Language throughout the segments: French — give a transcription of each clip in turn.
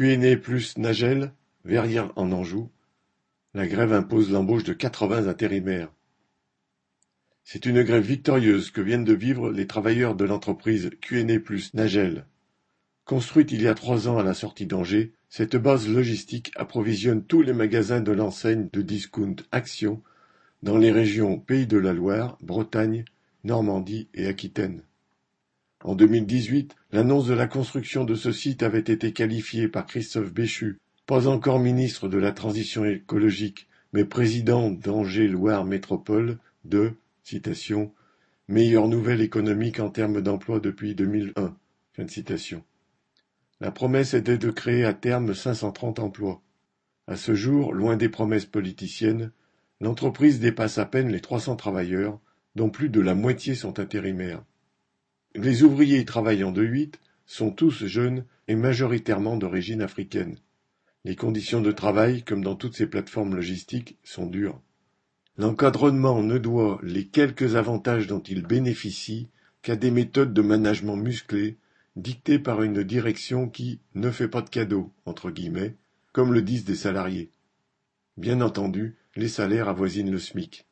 Cuéné plus Nagel, Verrières en Anjou, la grève impose l'embauche de quatre-vingts intérimaires. C'est une grève victorieuse que viennent de vivre les travailleurs de l'entreprise Cuéné plus Nagel. Construite il y a trois ans à la sortie d'Angers, cette base logistique approvisionne tous les magasins de l'enseigne de discount Action dans les régions Pays de la Loire, Bretagne, Normandie et Aquitaine. En 2018, l'annonce de la construction de ce site avait été qualifiée par Christophe Béchu, pas encore ministre de la Transition écologique, mais président d'Angers-Loire Métropole, de meilleure nouvelle économique en termes d'emploi depuis 2001. Fin de citation. La promesse était de créer à terme 530 emplois. À ce jour, loin des promesses politiciennes, l'entreprise dépasse à peine les 300 travailleurs, dont plus de la moitié sont intérimaires. Les ouvriers travaillant de huit sont tous jeunes et majoritairement d'origine africaine. Les conditions de travail, comme dans toutes ces plateformes logistiques, sont dures. L'encadrement ne doit les quelques avantages dont il bénéficie qu'à des méthodes de management musclées, dictées par une direction qui ne fait pas de cadeaux, entre guillemets, comme le disent des salariés. Bien entendu, les salaires avoisinent le SMIC.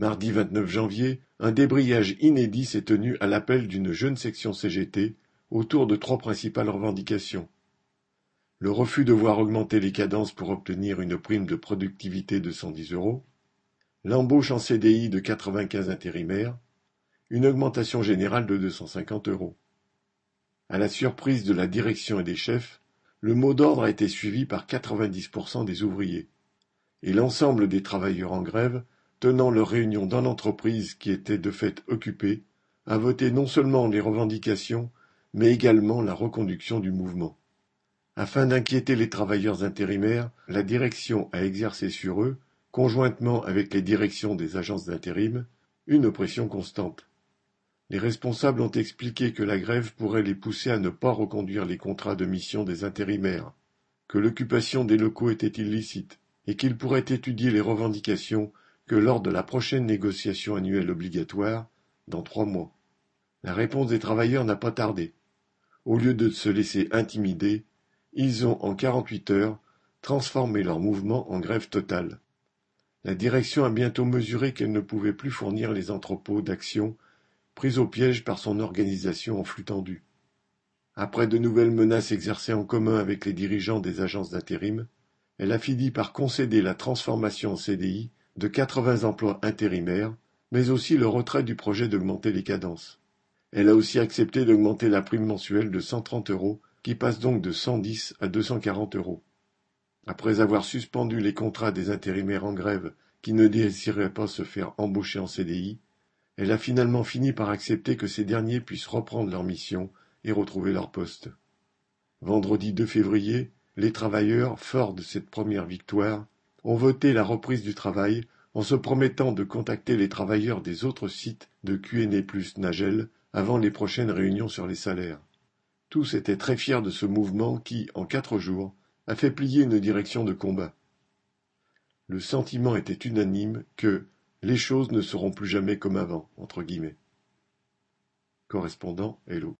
Mardi 29 janvier, un débrayage inédit s'est tenu à l'appel d'une jeune section CGT autour de trois principales revendications. Le refus de voir augmenter les cadences pour obtenir une prime de productivité de 110 euros, l'embauche en CDI de 95 intérimaires, une augmentation générale de 250 euros. À la surprise de la direction et des chefs, le mot d'ordre a été suivi par 90% des ouvriers, et l'ensemble des travailleurs en grève tenant leur réunion dans l'entreprise qui était de fait occupée, a voté non seulement les revendications, mais également la reconduction du mouvement. Afin d'inquiéter les travailleurs intérimaires, la direction a exercé sur eux, conjointement avec les directions des agences d'intérim, une oppression constante. Les responsables ont expliqué que la grève pourrait les pousser à ne pas reconduire les contrats de mission des intérimaires, que l'occupation des locaux était illicite, et qu'ils pourraient étudier les revendications que lors de la prochaine négociation annuelle obligatoire, dans trois mois. La réponse des travailleurs n'a pas tardé. Au lieu de se laisser intimider, ils ont, en quarante-huit heures, transformé leur mouvement en grève totale. La direction a bientôt mesuré qu'elle ne pouvait plus fournir les entrepôts d'action pris au piège par son organisation en flux tendu. Après de nouvelles menaces exercées en commun avec les dirigeants des agences d'intérim, elle a fini par concéder la transformation en CDI de quatre-vingts emplois intérimaires, mais aussi le retrait du projet d'augmenter les cadences. Elle a aussi accepté d'augmenter la prime mensuelle de 130 euros, qui passe donc de 110 à 240 euros. Après avoir suspendu les contrats des intérimaires en grève qui ne désiraient pas se faire embaucher en CDI, elle a finalement fini par accepter que ces derniers puissent reprendre leur mission et retrouver leur poste. Vendredi 2 février, les travailleurs, forts de cette première victoire, ont voté la reprise du travail en se promettant de contacter les travailleurs des autres sites de QNE plus Nagel avant les prochaines réunions sur les salaires. Tous étaient très fiers de ce mouvement qui, en quatre jours, a fait plier une direction de combat. Le sentiment était unanime que les choses ne seront plus jamais comme avant, entre guillemets. Correspondant Hello.